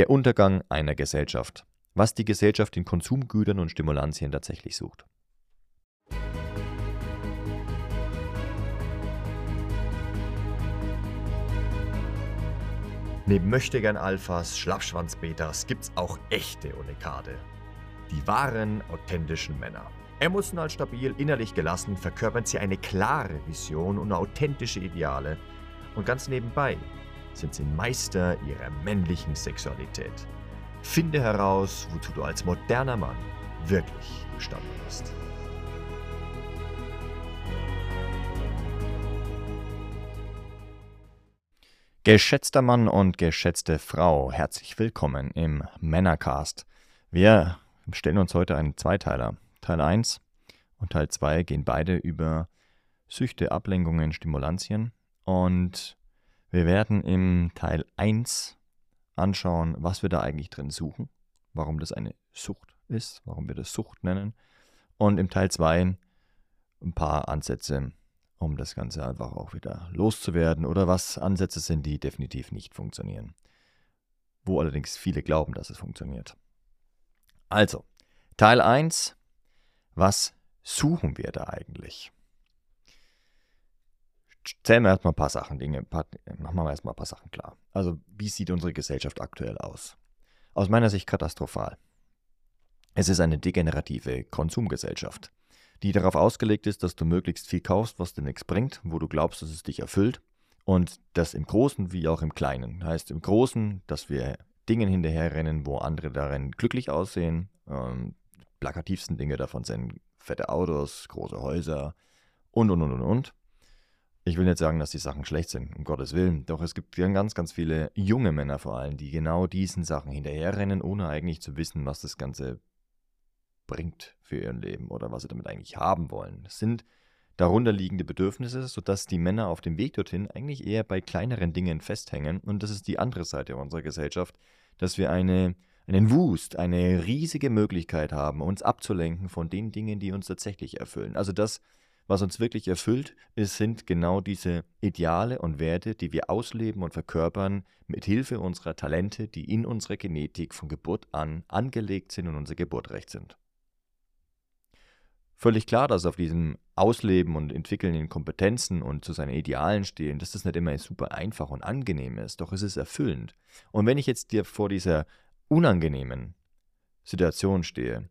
Der Untergang einer Gesellschaft. Was die Gesellschaft in Konsumgütern und Stimulantien tatsächlich sucht. Neben Möchtegern Alphas, Schlappschwanz-Betas gibt's auch echte Unikade. Die wahren, authentischen Männer. Emotional stabil, innerlich gelassen verkörpern sie eine klare Vision und authentische Ideale. Und ganz nebenbei sind sie Meister ihrer männlichen Sexualität. Finde heraus, wozu du als moderner Mann wirklich gestanden bist. Geschätzter Mann und geschätzte Frau, herzlich willkommen im Männercast. Wir stellen uns heute einen Zweiteiler. Teil 1 und Teil 2 gehen beide über Süchte, Ablenkungen, Stimulantien. Und wir werden im Teil 1 anschauen, was wir da eigentlich drin suchen, warum das eine Sucht ist, warum wir das Sucht nennen. Und im Teil 2 ein paar Ansätze, um das Ganze einfach auch wieder loszuwerden oder was Ansätze sind, die definitiv nicht funktionieren. Wo allerdings viele glauben, dass es funktioniert. Also, Teil 1, was suchen wir da eigentlich? Zählen wir erstmal ein paar Sachen, Dinge, paar, machen wir erstmal ein paar Sachen klar. Also, wie sieht unsere Gesellschaft aktuell aus? Aus meiner Sicht katastrophal. Es ist eine degenerative Konsumgesellschaft, die darauf ausgelegt ist, dass du möglichst viel kaufst, was dir nichts bringt, wo du glaubst, dass es dich erfüllt. Und das im Großen wie auch im Kleinen. Heißt im Großen, dass wir Dingen hinterherrennen, wo andere darin glücklich aussehen. Ähm, plakativsten Dinge davon sind fette Autos, große Häuser und, und, und, und, und. Ich will nicht sagen, dass die Sachen schlecht sind, um Gottes Willen. Doch es gibt ganz, ganz viele junge Männer vor allem, die genau diesen Sachen hinterherrennen, ohne eigentlich zu wissen, was das Ganze bringt für ihr Leben oder was sie damit eigentlich haben wollen. Das sind darunterliegende Bedürfnisse, sodass die Männer auf dem Weg dorthin eigentlich eher bei kleineren Dingen festhängen. Und das ist die andere Seite unserer Gesellschaft, dass wir eine einen Wust, eine riesige Möglichkeit haben, uns abzulenken von den Dingen, die uns tatsächlich erfüllen. Also das, was uns wirklich erfüllt, ist, sind genau diese Ideale und Werte, die wir ausleben und verkörpern mit Hilfe unserer Talente, die in unserer Genetik von Geburt an angelegt sind und unser Geburtrecht sind. Völlig klar, dass auf diesem Ausleben und Entwickeln in Kompetenzen und zu seinen Idealen stehen, dass das nicht immer super einfach und angenehm ist, doch es ist erfüllend. Und wenn ich jetzt dir vor dieser unangenehmen Situation stehe,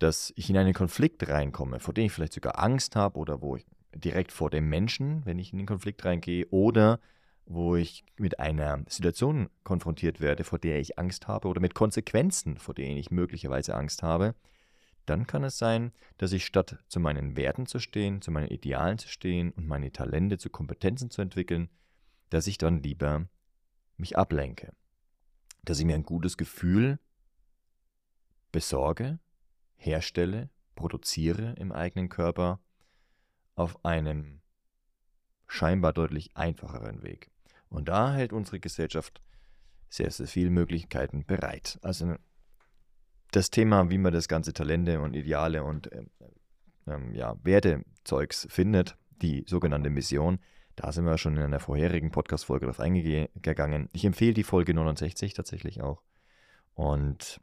dass ich in einen Konflikt reinkomme, vor dem ich vielleicht sogar Angst habe oder wo ich direkt vor dem Menschen, wenn ich in den Konflikt reingehe, oder wo ich mit einer Situation konfrontiert werde, vor der ich Angst habe, oder mit Konsequenzen, vor denen ich möglicherweise Angst habe, dann kann es sein, dass ich statt zu meinen Werten zu stehen, zu meinen Idealen zu stehen und meine Talente zu Kompetenzen zu entwickeln, dass ich dann lieber mich ablenke. Dass ich mir ein gutes Gefühl besorge, herstelle, produziere im eigenen Körper auf einem scheinbar deutlich einfacheren Weg. Und da hält unsere Gesellschaft sehr, sehr viele Möglichkeiten bereit. Also das Thema, wie man das ganze Talente und Ideale und ähm, ähm, ja, Wertezeugs findet, die sogenannte Mission, da sind wir schon in einer vorherigen Podcast-Folge drauf eingegangen. Ich empfehle die Folge 69 tatsächlich auch. Und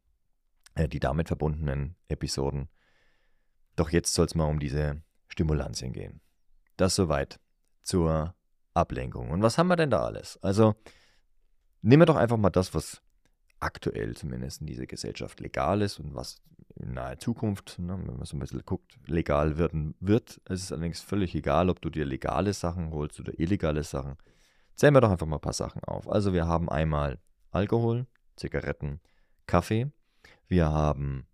äh, die damit verbundenen Episoden. Doch jetzt soll es mal um diese Stimulantien gehen. Das soweit zur Ablenkung. Und was haben wir denn da alles? Also nehmen wir doch einfach mal das, was aktuell zumindest in dieser Gesellschaft legal ist und was in naher Zukunft, ne, wenn man so ein bisschen guckt, legal werden wird. Es ist allerdings völlig egal, ob du dir legale Sachen holst oder illegale Sachen. Zählen wir doch einfach mal ein paar Sachen auf. Also wir haben einmal Alkohol, Zigaretten, Kaffee. Wir haben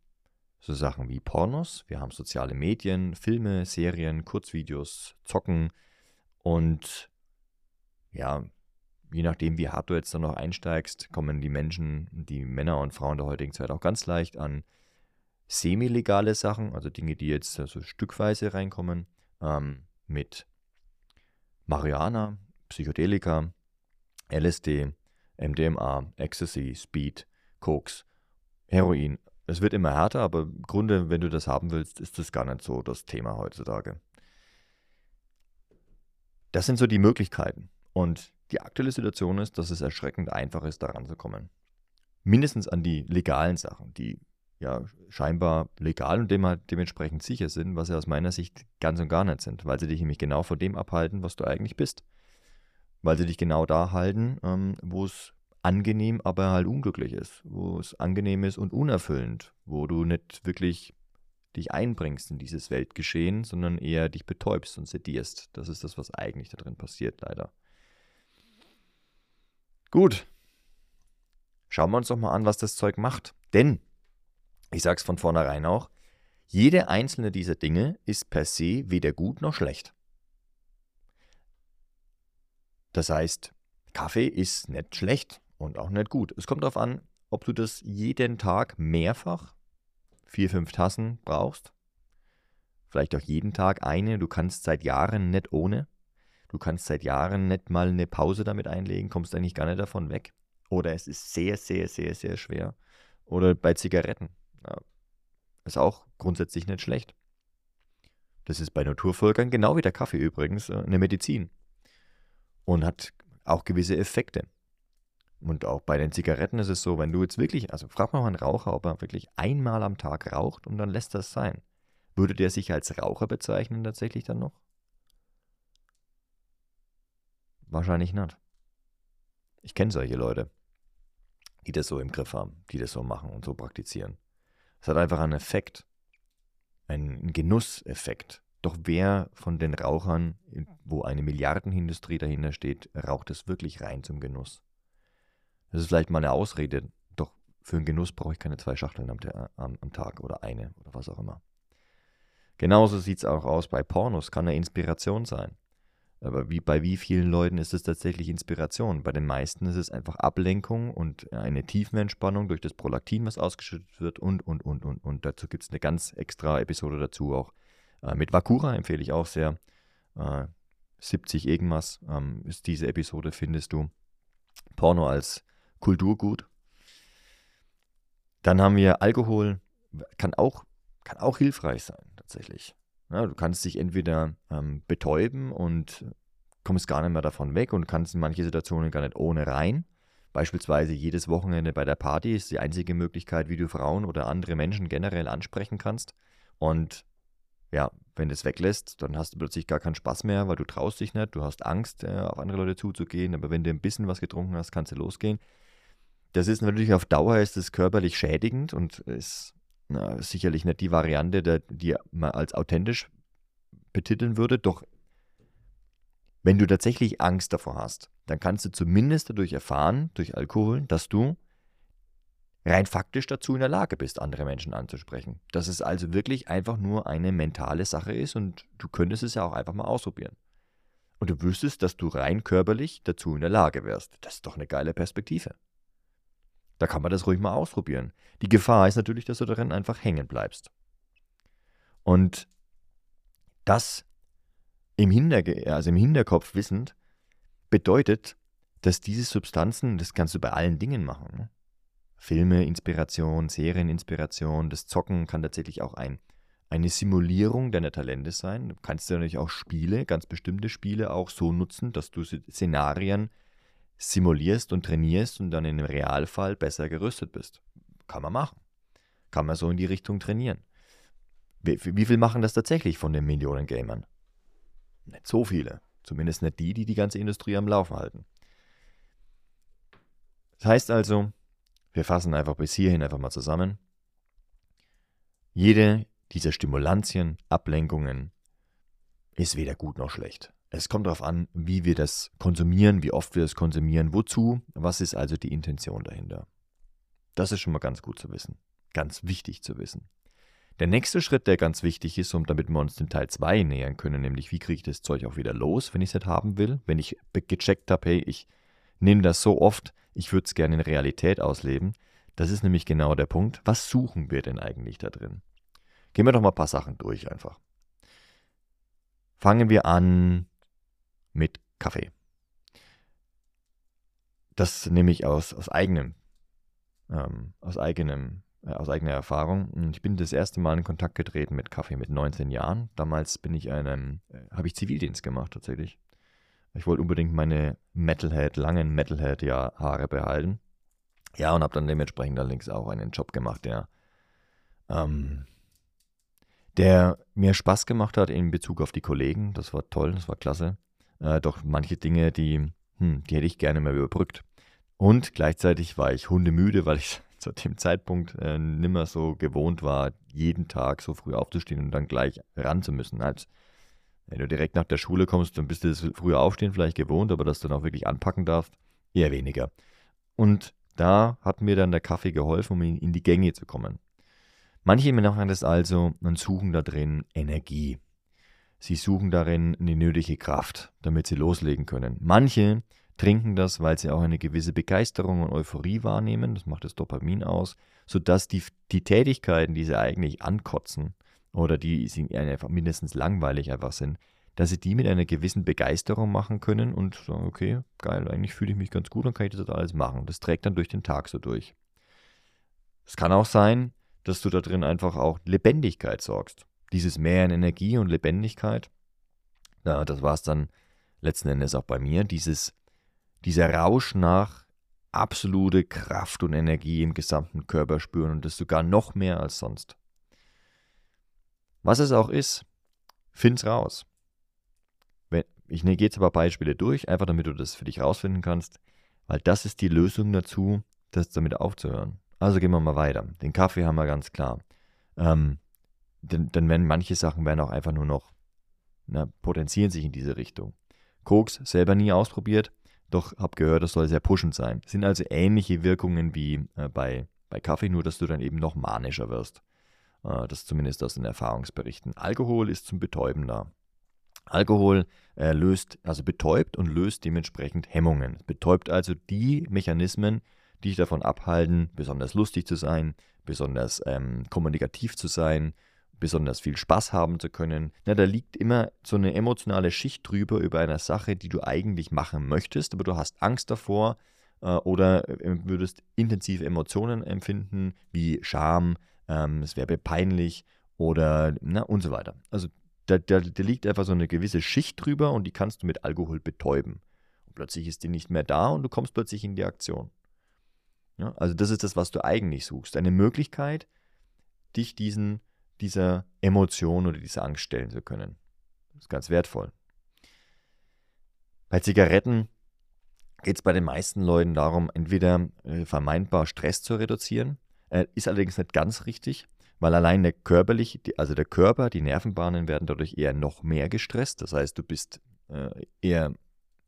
so Sachen wie Pornos. Wir haben soziale Medien, Filme, Serien, Kurzvideos, Zocken und ja, je nachdem, wie hart du jetzt dann noch einsteigst, kommen die Menschen, die Männer und Frauen der heutigen Zeit auch ganz leicht an semi-legale Sachen, also Dinge, die jetzt so stückweise reinkommen, ähm, mit Marihuana, Psychedelika, LSD, MDMA, Ecstasy, Speed, Koks, Heroin. Es wird immer härter, aber im Grunde, wenn du das haben willst, ist das gar nicht so das Thema heutzutage. Das sind so die Möglichkeiten. Und die aktuelle Situation ist, dass es erschreckend einfach ist, daran zu kommen. mindestens an die legalen Sachen, die ja scheinbar legal und dem, dementsprechend sicher sind, was sie aus meiner Sicht ganz und gar nicht sind, weil sie dich nämlich genau von dem abhalten, was du eigentlich bist. Weil sie dich genau da halten, ähm, wo es angenehm, aber halt unglücklich ist, wo es angenehm ist und unerfüllend, wo du nicht wirklich dich einbringst in dieses Weltgeschehen, sondern eher dich betäubst und sedierst. Das ist das, was eigentlich da drin passiert, leider. Gut. Schauen wir uns doch mal an, was das Zeug macht. Denn ich sage es von vornherein auch, jede einzelne dieser Dinge ist per se weder gut noch schlecht. Das heißt, Kaffee ist nicht schlecht und auch nicht gut. Es kommt darauf an, ob du das jeden Tag mehrfach, vier, fünf Tassen brauchst. Vielleicht auch jeden Tag eine. Du kannst seit Jahren nicht ohne. Du kannst seit Jahren nicht mal eine Pause damit einlegen, kommst eigentlich gar nicht davon weg. Oder es ist sehr, sehr, sehr, sehr schwer. Oder bei Zigaretten. Ja, ist auch grundsätzlich nicht schlecht. Das ist bei Naturvölkern genau wie der Kaffee übrigens äh, eine Medizin und hat auch gewisse Effekte. Und auch bei den Zigaretten ist es so, wenn du jetzt wirklich, also frag mal einen Raucher, ob er wirklich einmal am Tag raucht und dann lässt das sein. Würde der sich als Raucher bezeichnen tatsächlich dann noch? Wahrscheinlich nicht. Ich kenne solche Leute, die das so im Griff haben, die das so machen und so praktizieren. Es hat einfach einen Effekt, einen Genusseffekt. Doch wer von den Rauchern, wo eine Milliardenindustrie dahinter steht, raucht es wirklich rein zum Genuss? Das ist vielleicht mal eine Ausrede, doch für einen Genuss brauche ich keine zwei Schachteln am, am, am Tag oder eine oder was auch immer. Genauso sieht es auch aus bei Pornos, kann eine Inspiration sein. Aber wie, bei wie vielen Leuten ist es tatsächlich Inspiration? Bei den meisten ist es einfach Ablenkung und eine Tiefenentspannung durch das Prolaktin, was ausgeschüttet wird und, und, und, und. Und dazu gibt es eine ganz extra Episode dazu auch. Äh, mit Vakura empfehle ich auch sehr. Äh, 70 irgendwas ähm, ist diese Episode, findest du. Porno als Kulturgut. Dann haben wir Alkohol, kann auch, kann auch hilfreich sein, tatsächlich. Ja, du kannst dich entweder ähm, betäuben und kommst gar nicht mehr davon weg und kannst in manche Situationen gar nicht ohne rein. Beispielsweise jedes Wochenende bei der Party ist die einzige Möglichkeit, wie du Frauen oder andere Menschen generell ansprechen kannst. Und ja, wenn du es weglässt, dann hast du plötzlich gar keinen Spaß mehr, weil du traust dich nicht, du hast Angst, äh, auf andere Leute zuzugehen. Aber wenn du ein bisschen was getrunken hast, kannst du losgehen. Das ist natürlich auf Dauer ist es körperlich schädigend und ist na, sicherlich nicht die Variante, der, die man als authentisch betiteln würde. Doch wenn du tatsächlich Angst davor hast, dann kannst du zumindest dadurch erfahren, durch Alkohol, dass du rein faktisch dazu in der Lage bist, andere Menschen anzusprechen. Dass es also wirklich einfach nur eine mentale Sache ist und du könntest es ja auch einfach mal ausprobieren. Und du wüsstest, dass du rein körperlich dazu in der Lage wärst. Das ist doch eine geile Perspektive. Da kann man das ruhig mal ausprobieren. Die Gefahr ist natürlich, dass du darin einfach hängen bleibst. Und das im, Hinterge also im Hinterkopf wissend bedeutet, dass diese Substanzen, das kannst du bei allen Dingen machen. Ne? Filme, Inspiration, Serieninspiration, das Zocken kann tatsächlich auch ein, eine Simulierung deiner Talente sein. Du kannst natürlich auch Spiele, ganz bestimmte Spiele auch so nutzen, dass du Szenarien simulierst und trainierst und dann im Realfall besser gerüstet bist. Kann man machen. Kann man so in die Richtung trainieren. Wie, wie viel machen das tatsächlich von den Millionen Gamern? Nicht so viele. Zumindest nicht die, die die ganze Industrie am Laufen halten. Das heißt also, wir fassen einfach bis hierhin einfach mal zusammen. Jede dieser Stimulantien, Ablenkungen ist weder gut noch schlecht. Es kommt darauf an, wie wir das konsumieren, wie oft wir das konsumieren, wozu, was ist also die Intention dahinter. Das ist schon mal ganz gut zu wissen, ganz wichtig zu wissen. Der nächste Schritt, der ganz wichtig ist, um damit wir uns den Teil 2 nähern können, nämlich wie kriege ich das Zeug auch wieder los, wenn ich es nicht haben will, wenn ich gecheckt habe, hey, ich nehme das so oft, ich würde es gerne in Realität ausleben. Das ist nämlich genau der Punkt. Was suchen wir denn eigentlich da drin? Gehen wir doch mal ein paar Sachen durch einfach. Fangen wir an mit Kaffee. Das nehme ich aus, aus eigenem, ähm, aus eigenem, äh, aus eigener Erfahrung. Ich bin das erste Mal in Kontakt getreten mit Kaffee mit 19 Jahren. Damals bin ich einem, äh, habe ich Zivildienst gemacht tatsächlich. Ich wollte unbedingt meine Metalhead, langen Metalhead-Haare behalten. Ja, und habe dann dementsprechend allerdings auch einen Job gemacht, der, ähm, der mir Spaß gemacht hat in Bezug auf die Kollegen. Das war toll, das war klasse. Äh, doch manche Dinge, die, hm, die hätte ich gerne mal überbrückt. Und gleichzeitig war ich hundemüde, weil ich zu dem Zeitpunkt äh, nimmer so gewohnt war, jeden Tag so früh aufzustehen und dann gleich ran zu müssen. Als wenn du direkt nach der Schule kommst, dann bist du das frühe Aufstehen vielleicht gewohnt, aber dass du dann auch wirklich anpacken darfst, eher weniger. Und da hat mir dann der Kaffee geholfen, um in die Gänge zu kommen. Manche machen das also und suchen da drin Energie. Sie suchen darin eine nötige Kraft, damit sie loslegen können. Manche trinken das, weil sie auch eine gewisse Begeisterung und Euphorie wahrnehmen, das macht das Dopamin aus, sodass die, die Tätigkeiten, die sie eigentlich ankotzen oder die einfach mindestens langweilig einfach sind, dass sie die mit einer gewissen Begeisterung machen können und sagen, okay, geil, eigentlich fühle ich mich ganz gut, dann kann ich das alles machen. Das trägt dann durch den Tag so durch. Es kann auch sein, dass du da drin einfach auch Lebendigkeit sorgst. Dieses Mehr an Energie und Lebendigkeit, ja, das war es dann letzten Endes auch bei mir, dieses dieser Rausch nach absolute Kraft und Energie im gesamten Körper spüren und das sogar noch mehr als sonst. Was es auch ist, find's raus. Ich gehe jetzt aber Beispiele durch, einfach damit du das für dich rausfinden kannst, weil das ist die Lösung dazu, das damit aufzuhören. Also gehen wir mal weiter. Den Kaffee haben wir ganz klar. Ähm, denn, denn wenn manche Sachen werden auch einfach nur noch, na, potenzieren sich in diese Richtung. Koks selber nie ausprobiert, doch habe gehört, das soll sehr pushend sein. Sind also ähnliche Wirkungen wie äh, bei, bei Kaffee, nur dass du dann eben noch manischer wirst. Äh, das zumindest aus den Erfahrungsberichten. Alkohol ist zum Betäuben da. Alkohol äh, löst, also betäubt und löst dementsprechend Hemmungen. Betäubt also die Mechanismen, die dich davon abhalten, besonders lustig zu sein, besonders ähm, kommunikativ zu sein, besonders viel Spaß haben zu können. Na, da liegt immer so eine emotionale Schicht drüber über einer Sache, die du eigentlich machen möchtest, aber du hast Angst davor äh, oder äh, würdest intensive Emotionen empfinden, wie Scham, ähm, es wäre peinlich oder na, und so weiter. Also da, da, da liegt einfach so eine gewisse Schicht drüber und die kannst du mit Alkohol betäuben. Plötzlich ist die nicht mehr da und du kommst plötzlich in die Aktion. Ja, also das ist das, was du eigentlich suchst. Eine Möglichkeit, dich diesen dieser Emotion oder dieser Angst stellen zu können. Das ist ganz wertvoll. Bei Zigaretten geht es bei den meisten Leuten darum, entweder äh, vermeintbar Stress zu reduzieren, äh, ist allerdings nicht ganz richtig, weil allein der körperliche, also der Körper, die Nervenbahnen werden dadurch eher noch mehr gestresst. Das heißt, du bist äh, eher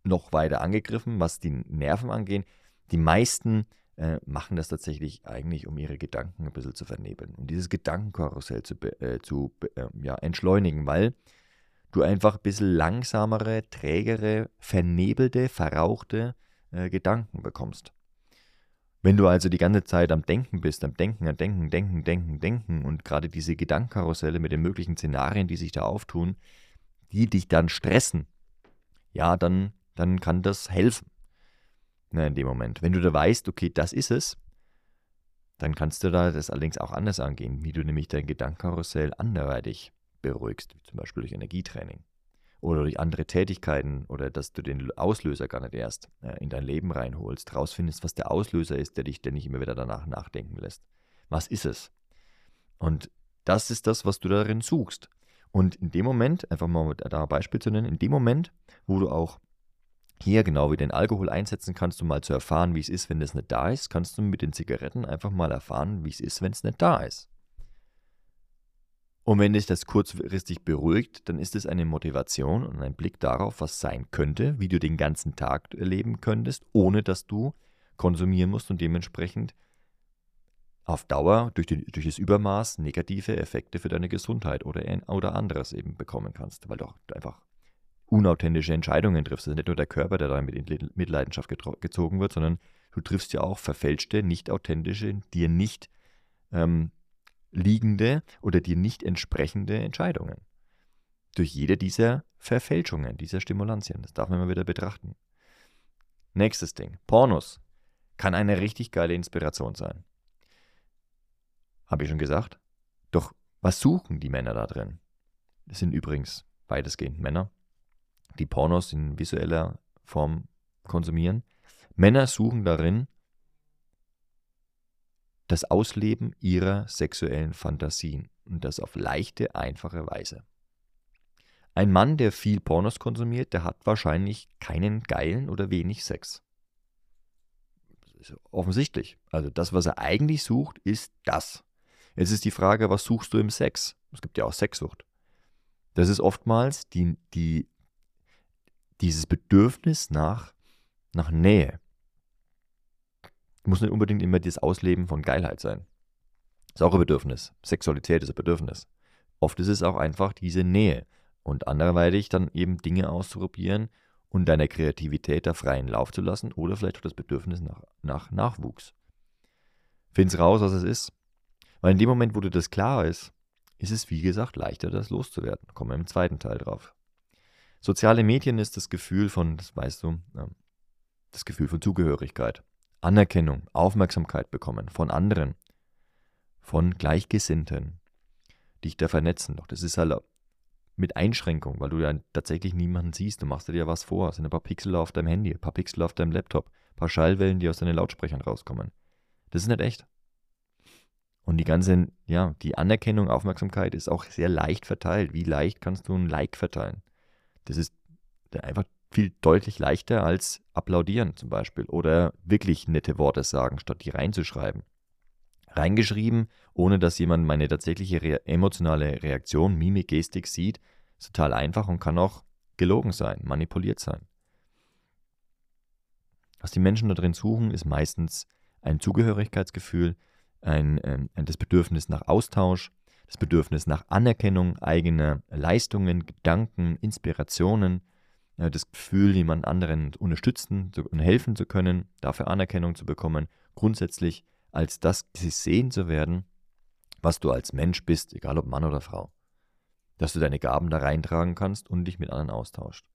noch weiter angegriffen, was die Nerven angeht. Die meisten äh, machen das tatsächlich eigentlich, um ihre Gedanken ein bisschen zu vernebeln und dieses Gedankenkarussell zu, äh, zu äh, ja, entschleunigen, weil du einfach ein bisschen langsamere, trägere, vernebelte, verrauchte äh, Gedanken bekommst. Wenn du also die ganze Zeit am Denken bist, am Denken, am Denken, Denken, Denken, Denken und gerade diese Gedankenkarusselle mit den möglichen Szenarien, die sich da auftun, die dich dann stressen, ja, dann, dann kann das helfen ne, in dem Moment. Wenn du da weißt, okay, das ist es, dann kannst du da das allerdings auch anders angehen, wie du nämlich dein Gedankenkarussell anderweitig beruhigst, wie zum Beispiel durch Energietraining oder durch andere Tätigkeiten oder dass du den Auslöser gar nicht erst äh, in dein Leben reinholst, rausfindest, was der Auslöser ist, der dich ständig immer wieder danach nachdenken lässt. Was ist es? Und das ist das, was du darin suchst. Und in dem Moment, einfach mal da ein Beispiel zu nennen, in dem Moment, wo du auch hier genau wie den Alkohol einsetzen kannst, um mal zu erfahren, wie es ist, wenn es nicht da ist, kannst du mit den Zigaretten einfach mal erfahren, wie es ist, wenn es nicht da ist. Und wenn dich das kurzfristig beruhigt, dann ist es eine Motivation und ein Blick darauf, was sein könnte, wie du den ganzen Tag erleben könntest, ohne dass du konsumieren musst und dementsprechend auf Dauer durch, den, durch das Übermaß negative Effekte für deine Gesundheit oder, oder anderes eben bekommen kannst, weil du einfach unauthentische Entscheidungen triffst. Also nicht nur der Körper, der damit in Mitleidenschaft gezogen wird, sondern du triffst ja auch verfälschte, nicht authentische, dir nicht ähm, liegende oder dir nicht entsprechende Entscheidungen. Durch jede dieser Verfälschungen, dieser Stimulantien. Das darf man mal wieder betrachten. Nächstes Ding. Pornos kann eine richtig geile Inspiration sein. Habe ich schon gesagt? Doch was suchen die Männer da drin? Das sind übrigens weitestgehend Männer die Pornos in visueller Form konsumieren. Männer suchen darin das Ausleben ihrer sexuellen Fantasien und das auf leichte, einfache Weise. Ein Mann, der viel Pornos konsumiert, der hat wahrscheinlich keinen geilen oder wenig Sex. offensichtlich. Also das, was er eigentlich sucht, ist das. Jetzt ist die Frage, was suchst du im Sex? Es gibt ja auch Sexsucht. Das ist oftmals die, die, dieses Bedürfnis nach, nach Nähe. Muss nicht unbedingt immer das Ausleben von Geilheit sein. Ist auch ein Bedürfnis. Sexualität ist ein Bedürfnis. Oft ist es auch einfach diese Nähe und anderweitig dann eben Dinge auszuprobieren und deiner Kreativität da freien Lauf zu lassen oder vielleicht auch das Bedürfnis nach, nach Nachwuchs. Find's raus, was es ist. Weil in dem Moment, wo dir das klar ist, ist es wie gesagt leichter, das loszuwerden. Kommen wir im zweiten Teil drauf. Soziale Medien ist das Gefühl von, das weißt du, das Gefühl von Zugehörigkeit, Anerkennung, Aufmerksamkeit bekommen von anderen, von Gleichgesinnten, dich da vernetzen. Doch das ist halt mit Einschränkung, weil du ja tatsächlich niemanden siehst. Du machst dir ja was vor. Es sind ein paar Pixel auf deinem Handy, ein paar Pixel auf deinem Laptop, ein paar Schallwellen, die aus deinen Lautsprechern rauskommen. Das ist nicht echt. Und die ganze, ja, die Anerkennung, Aufmerksamkeit ist auch sehr leicht verteilt. Wie leicht kannst du ein Like verteilen? Das ist einfach viel deutlich leichter als applaudieren zum Beispiel oder wirklich nette Worte sagen, statt die reinzuschreiben. Reingeschrieben, ohne dass jemand meine tatsächliche rea emotionale Reaktion, Mimik, Gestik sieht, ist total einfach und kann auch gelogen sein, manipuliert sein. Was die Menschen da drin suchen, ist meistens ein Zugehörigkeitsgefühl, ein, ein, das Bedürfnis nach Austausch, das Bedürfnis nach Anerkennung eigener Leistungen, Gedanken, Inspirationen, das Gefühl, jemand anderen unterstützen und helfen zu können, dafür Anerkennung zu bekommen, grundsätzlich als das gesehen zu werden, was du als Mensch bist, egal ob Mann oder Frau. Dass du deine Gaben da reintragen kannst und dich mit anderen austauscht.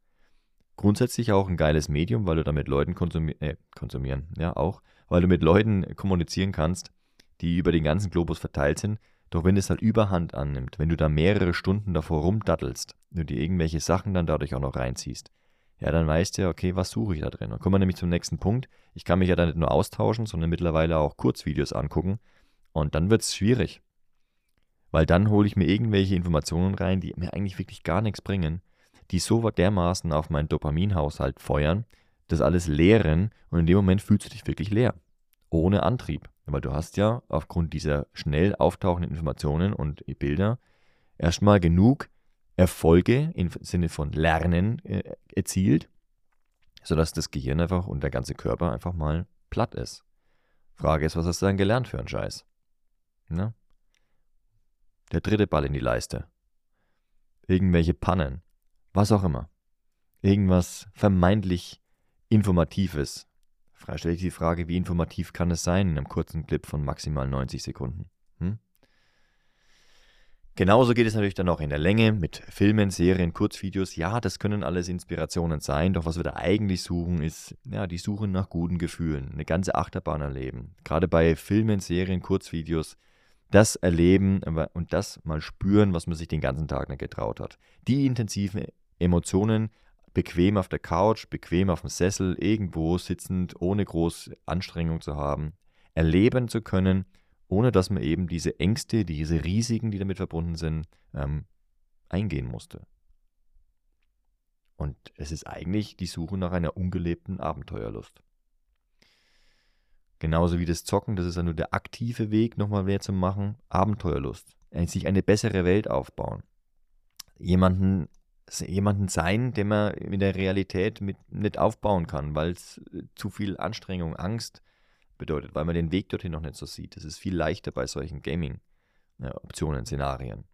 Grundsätzlich auch ein geiles Medium, weil du damit Leuten konsumier äh, konsumieren, ja auch, weil du mit Leuten kommunizieren kannst, die über den ganzen Globus verteilt sind. Doch wenn es halt Überhand annimmt, wenn du da mehrere Stunden davor rumdattelst, du dir irgendwelche Sachen dann dadurch auch noch reinziehst, ja, dann weißt du ja, okay, was suche ich da drin? Dann kommen wir nämlich zum nächsten Punkt. Ich kann mich ja da nicht nur austauschen, sondern mittlerweile auch Kurzvideos angucken. Und dann wird es schwierig. Weil dann hole ich mir irgendwelche Informationen rein, die mir eigentlich wirklich gar nichts bringen, die so dermaßen auf meinen Dopaminhaushalt feuern, das alles leeren und in dem Moment fühlst du dich wirklich leer. Ohne Antrieb. Weil du hast ja aufgrund dieser schnell auftauchenden Informationen und Bilder erstmal genug Erfolge im Sinne von Lernen äh, erzielt, sodass das Gehirn einfach und der ganze Körper einfach mal platt ist. Frage ist, was hast du dann gelernt für einen Scheiß? Na? Der dritte Ball in die Leiste. Irgendwelche Pannen. Was auch immer. Irgendwas vermeintlich Informatives, stelle ich die Frage, wie informativ kann es sein in einem kurzen Clip von maximal 90 Sekunden? Hm? Genauso geht es natürlich dann auch in der Länge mit Filmen, Serien, Kurzvideos. Ja, das können alles Inspirationen sein, doch was wir da eigentlich suchen, ist ja, die Suche nach guten Gefühlen, eine ganze Achterbahn erleben. Gerade bei Filmen, Serien, Kurzvideos, das erleben und das mal spüren, was man sich den ganzen Tag nicht getraut hat. Die intensiven Emotionen bequem auf der Couch, bequem auf dem Sessel, irgendwo sitzend, ohne groß Anstrengung zu haben, erleben zu können, ohne dass man eben diese Ängste, diese Risiken, die damit verbunden sind, ähm, eingehen musste. Und es ist eigentlich die Suche nach einer ungelebten Abenteuerlust. Genauso wie das Zocken, das ist ja nur der aktive Weg, nochmal mehr zu machen. Abenteuerlust. Sich eine bessere Welt aufbauen. Jemanden jemanden sein, den man in der Realität mit nicht aufbauen kann, weil es äh, zu viel Anstrengung, Angst bedeutet, weil man den Weg dorthin noch nicht so sieht. Es ist viel leichter bei solchen Gaming-Optionen, Szenarien.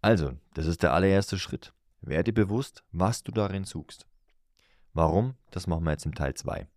Also, das ist der allererste Schritt. Werde bewusst, was du darin suchst. Warum? Das machen wir jetzt im Teil 2.